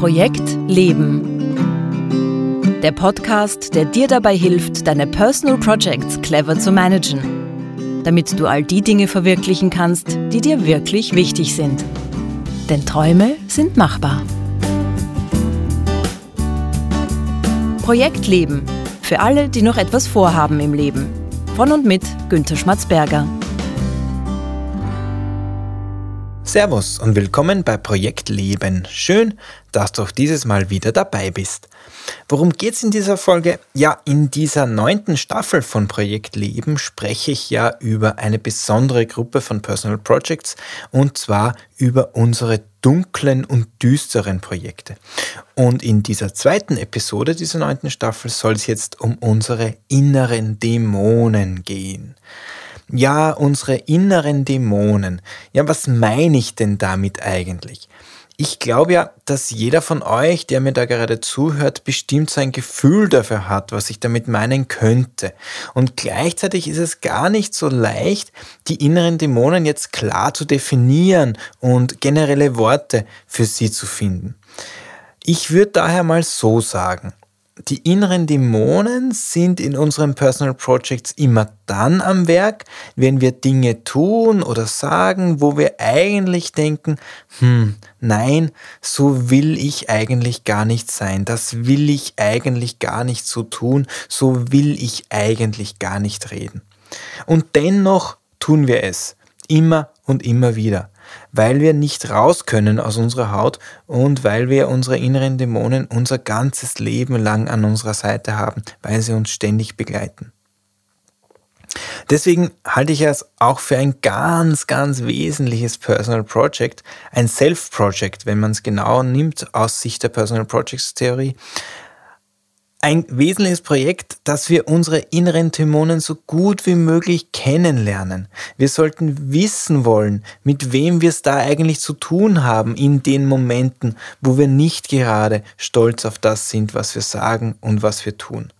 Projekt Leben. Der Podcast, der dir dabei hilft, deine Personal Projects clever zu managen, damit du all die Dinge verwirklichen kannst, die dir wirklich wichtig sind. Denn Träume sind machbar. Projekt Leben. Für alle, die noch etwas vorhaben im Leben. Von und mit Günter Schmatzberger. Servus und willkommen bei Projekt Leben. Schön, dass du auch dieses Mal wieder dabei bist. Worum geht es in dieser Folge? Ja, in dieser neunten Staffel von Projekt Leben spreche ich ja über eine besondere Gruppe von Personal Projects und zwar über unsere dunklen und düsteren Projekte. Und in dieser zweiten Episode dieser neunten Staffel soll es jetzt um unsere inneren Dämonen gehen. Ja, unsere inneren Dämonen. Ja, was meine ich denn damit eigentlich? Ich glaube ja, dass jeder von euch, der mir da gerade zuhört, bestimmt sein Gefühl dafür hat, was ich damit meinen könnte. Und gleichzeitig ist es gar nicht so leicht, die inneren Dämonen jetzt klar zu definieren und generelle Worte für sie zu finden. Ich würde daher mal so sagen, die inneren Dämonen sind in unseren Personal Projects immer dann am Werk, wenn wir Dinge tun oder sagen, wo wir eigentlich denken, hm, nein, so will ich eigentlich gar nicht sein, das will ich eigentlich gar nicht so tun, so will ich eigentlich gar nicht reden. Und dennoch tun wir es, immer und immer wieder weil wir nicht raus können aus unserer Haut und weil wir unsere inneren Dämonen unser ganzes Leben lang an unserer Seite haben, weil sie uns ständig begleiten. Deswegen halte ich es auch für ein ganz, ganz wesentliches Personal Project, ein Self-Project, wenn man es genau nimmt aus Sicht der Personal Projects Theorie, ein wesentliches Projekt, dass wir unsere inneren Dämonen so gut wie möglich kennenlernen. Wir sollten wissen wollen, mit wem wir es da eigentlich zu tun haben in den Momenten, wo wir nicht gerade stolz auf das sind, was wir sagen und was wir tun.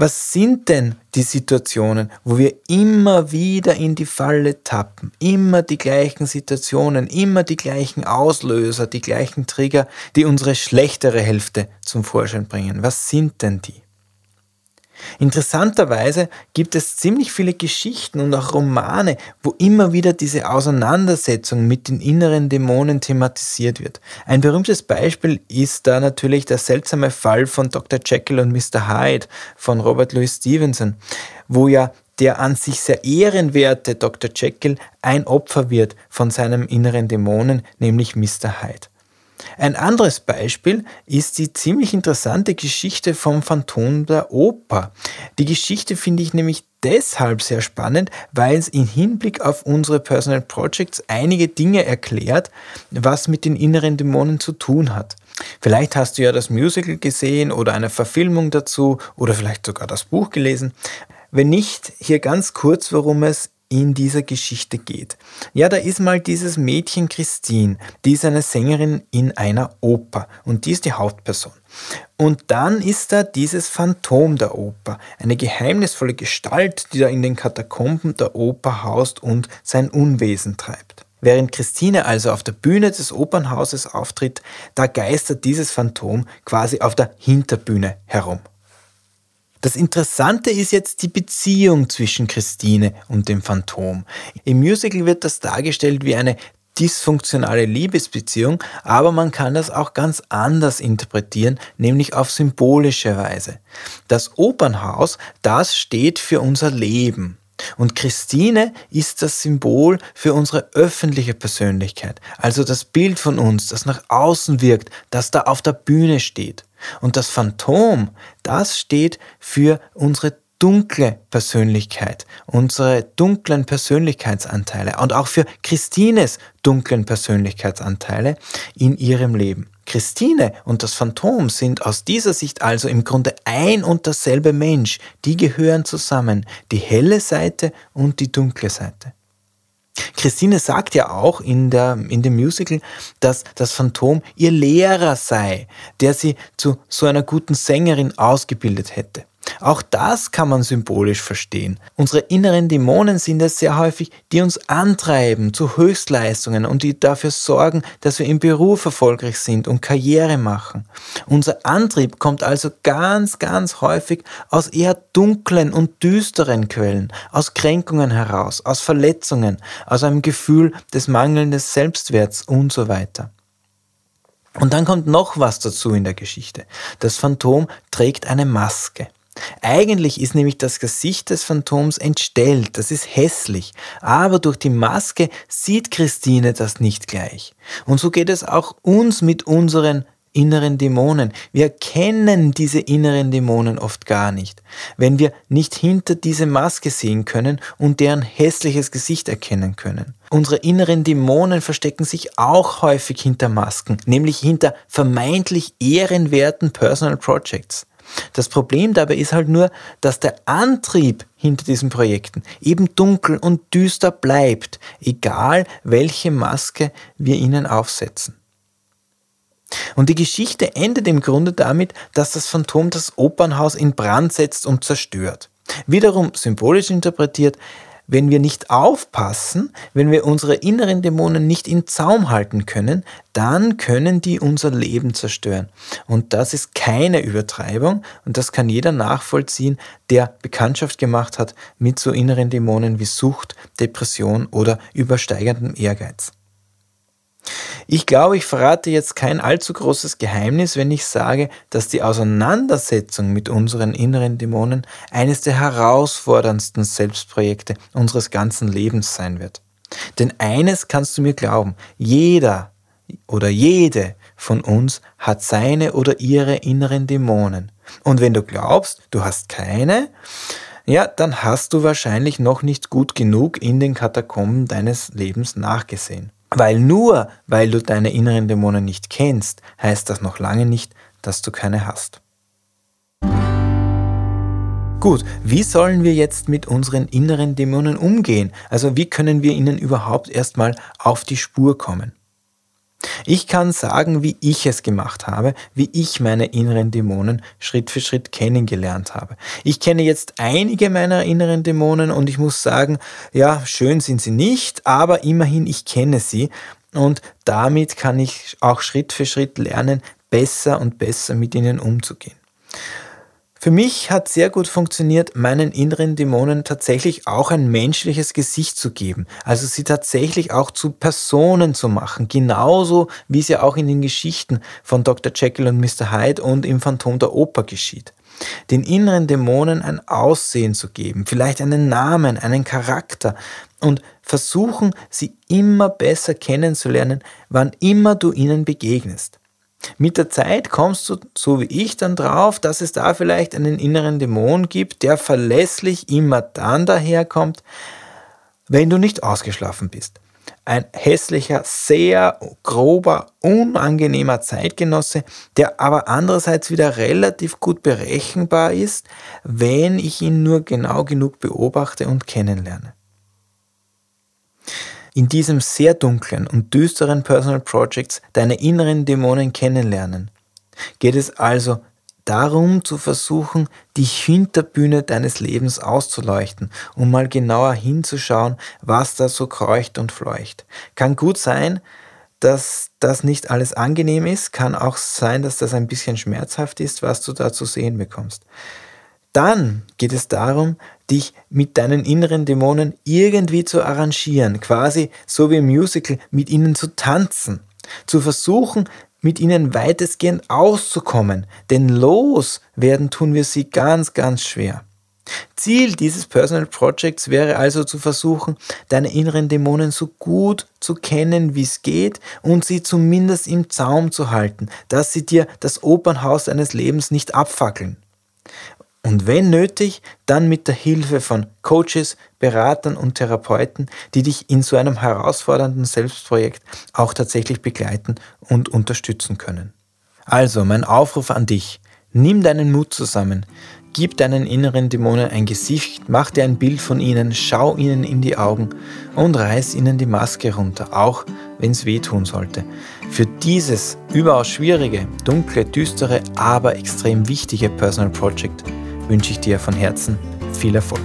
Was sind denn die Situationen, wo wir immer wieder in die Falle tappen? Immer die gleichen Situationen, immer die gleichen Auslöser, die gleichen Trigger, die unsere schlechtere Hälfte zum Vorschein bringen. Was sind denn die? Interessanterweise gibt es ziemlich viele Geschichten und auch Romane, wo immer wieder diese Auseinandersetzung mit den inneren Dämonen thematisiert wird. Ein berühmtes Beispiel ist da natürlich der seltsame Fall von Dr. Jekyll und Mr. Hyde von Robert Louis Stevenson, wo ja der an sich sehr ehrenwerte Dr. Jekyll ein Opfer wird von seinem inneren Dämonen, nämlich Mr. Hyde. Ein anderes Beispiel ist die ziemlich interessante Geschichte vom Phantom der Oper. Die Geschichte finde ich nämlich deshalb sehr spannend, weil es im Hinblick auf unsere Personal Projects einige Dinge erklärt, was mit den inneren Dämonen zu tun hat. Vielleicht hast du ja das Musical gesehen oder eine Verfilmung dazu oder vielleicht sogar das Buch gelesen. Wenn nicht, hier ganz kurz, worum es in dieser Geschichte geht. Ja, da ist mal dieses Mädchen Christine, die ist eine Sängerin in einer Oper und die ist die Hauptperson. Und dann ist da dieses Phantom der Oper, eine geheimnisvolle Gestalt, die da in den Katakomben der Oper haust und sein Unwesen treibt. Während Christine also auf der Bühne des Opernhauses auftritt, da geistert dieses Phantom quasi auf der Hinterbühne herum. Das Interessante ist jetzt die Beziehung zwischen Christine und dem Phantom. Im Musical wird das dargestellt wie eine dysfunktionale Liebesbeziehung, aber man kann das auch ganz anders interpretieren, nämlich auf symbolische Weise. Das Opernhaus, das steht für unser Leben. Und Christine ist das Symbol für unsere öffentliche Persönlichkeit, also das Bild von uns, das nach außen wirkt, das da auf der Bühne steht. Und das Phantom, das steht für unsere dunkle Persönlichkeit, unsere dunklen Persönlichkeitsanteile und auch für Christines dunklen Persönlichkeitsanteile in ihrem Leben. Christine und das Phantom sind aus dieser Sicht also im Grunde ein und dasselbe Mensch. Die gehören zusammen, die helle Seite und die dunkle Seite. Christine sagt ja auch in, der, in dem Musical, dass das Phantom ihr Lehrer sei, der sie zu so einer guten Sängerin ausgebildet hätte. Auch das kann man symbolisch verstehen. Unsere inneren Dämonen sind es sehr häufig, die uns antreiben zu Höchstleistungen und die dafür sorgen, dass wir im Beruf erfolgreich sind und Karriere machen. Unser Antrieb kommt also ganz, ganz häufig aus eher dunklen und düsteren Quellen, aus Kränkungen heraus, aus Verletzungen, aus einem Gefühl des mangelnden Selbstwerts und so weiter. Und dann kommt noch was dazu in der Geschichte. Das Phantom trägt eine Maske. Eigentlich ist nämlich das Gesicht des Phantoms entstellt, das ist hässlich, aber durch die Maske sieht Christine das nicht gleich. Und so geht es auch uns mit unseren inneren Dämonen. Wir kennen diese inneren Dämonen oft gar nicht, wenn wir nicht hinter diese Maske sehen können und deren hässliches Gesicht erkennen können. Unsere inneren Dämonen verstecken sich auch häufig hinter Masken, nämlich hinter vermeintlich ehrenwerten Personal Projects. Das Problem dabei ist halt nur, dass der Antrieb hinter diesen Projekten eben dunkel und düster bleibt, egal welche Maske wir ihnen aufsetzen. Und die Geschichte endet im Grunde damit, dass das Phantom das Opernhaus in Brand setzt und zerstört. Wiederum symbolisch interpretiert, wenn wir nicht aufpassen, wenn wir unsere inneren Dämonen nicht in Zaum halten können, dann können die unser Leben zerstören. Und das ist keine Übertreibung und das kann jeder nachvollziehen, der Bekanntschaft gemacht hat mit so inneren Dämonen wie Sucht, Depression oder übersteigendem Ehrgeiz. Ich glaube, ich verrate jetzt kein allzu großes Geheimnis, wenn ich sage, dass die Auseinandersetzung mit unseren inneren Dämonen eines der herausforderndsten Selbstprojekte unseres ganzen Lebens sein wird. Denn eines kannst du mir glauben, jeder oder jede von uns hat seine oder ihre inneren Dämonen. Und wenn du glaubst, du hast keine, ja, dann hast du wahrscheinlich noch nicht gut genug in den Katakomben deines Lebens nachgesehen. Weil nur weil du deine inneren Dämonen nicht kennst, heißt das noch lange nicht, dass du keine hast. Gut, wie sollen wir jetzt mit unseren inneren Dämonen umgehen? Also wie können wir ihnen überhaupt erstmal auf die Spur kommen? Ich kann sagen, wie ich es gemacht habe, wie ich meine inneren Dämonen Schritt für Schritt kennengelernt habe. Ich kenne jetzt einige meiner inneren Dämonen und ich muss sagen, ja, schön sind sie nicht, aber immerhin ich kenne sie und damit kann ich auch Schritt für Schritt lernen, besser und besser mit ihnen umzugehen. Für mich hat sehr gut funktioniert, meinen inneren Dämonen tatsächlich auch ein menschliches Gesicht zu geben. Also sie tatsächlich auch zu Personen zu machen. Genauso wie es ja auch in den Geschichten von Dr. Jekyll und Mr. Hyde und im Phantom der Oper geschieht. Den inneren Dämonen ein Aussehen zu geben, vielleicht einen Namen, einen Charakter und versuchen, sie immer besser kennenzulernen, wann immer du ihnen begegnest. Mit der Zeit kommst du, so wie ich, dann drauf, dass es da vielleicht einen inneren Dämon gibt, der verlässlich immer dann daherkommt, wenn du nicht ausgeschlafen bist. Ein hässlicher, sehr grober, unangenehmer Zeitgenosse, der aber andererseits wieder relativ gut berechenbar ist, wenn ich ihn nur genau genug beobachte und kennenlerne. In diesem sehr dunklen und düsteren Personal Projects deine inneren Dämonen kennenlernen, geht es also darum zu versuchen, die Hinterbühne deines Lebens auszuleuchten, um mal genauer hinzuschauen, was da so kreucht und fleucht. Kann gut sein, dass das nicht alles angenehm ist, kann auch sein, dass das ein bisschen schmerzhaft ist, was du da zu sehen bekommst. Dann geht es darum, dich mit deinen inneren Dämonen irgendwie zu arrangieren, quasi so wie im Musical mit ihnen zu tanzen, zu versuchen, mit ihnen weitestgehend auszukommen, denn los werden tun wir sie ganz, ganz schwer. Ziel dieses Personal Projects wäre also zu versuchen, deine inneren Dämonen so gut zu kennen, wie es geht und sie zumindest im Zaum zu halten, dass sie dir das Opernhaus deines Lebens nicht abfackeln. Und wenn nötig, dann mit der Hilfe von Coaches, Beratern und Therapeuten, die dich in so einem herausfordernden Selbstprojekt auch tatsächlich begleiten und unterstützen können. Also mein Aufruf an dich, nimm deinen Mut zusammen, gib deinen inneren Dämonen ein Gesicht, mach dir ein Bild von ihnen, schau ihnen in die Augen und reiß ihnen die Maske runter, auch wenn es weh tun sollte. Für dieses überaus schwierige, dunkle, düstere, aber extrem wichtige Personal Project wünsche ich dir von Herzen viel Erfolg.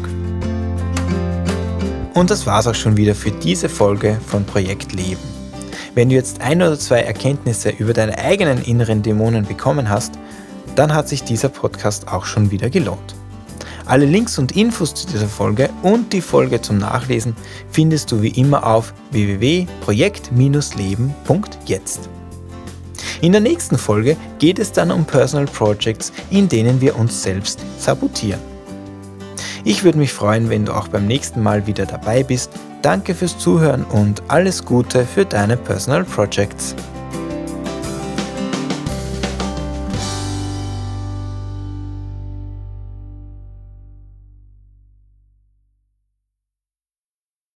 Und das war's auch schon wieder für diese Folge von Projekt Leben. Wenn du jetzt ein oder zwei Erkenntnisse über deine eigenen inneren Dämonen bekommen hast, dann hat sich dieser Podcast auch schon wieder gelohnt. Alle Links und Infos zu dieser Folge und die Folge zum Nachlesen findest du wie immer auf www.projekt-leben.jetzt. In der nächsten Folge geht es dann um Personal Projects, in denen wir uns selbst sabotieren. Ich würde mich freuen, wenn du auch beim nächsten Mal wieder dabei bist. Danke fürs Zuhören und alles Gute für deine Personal Projects.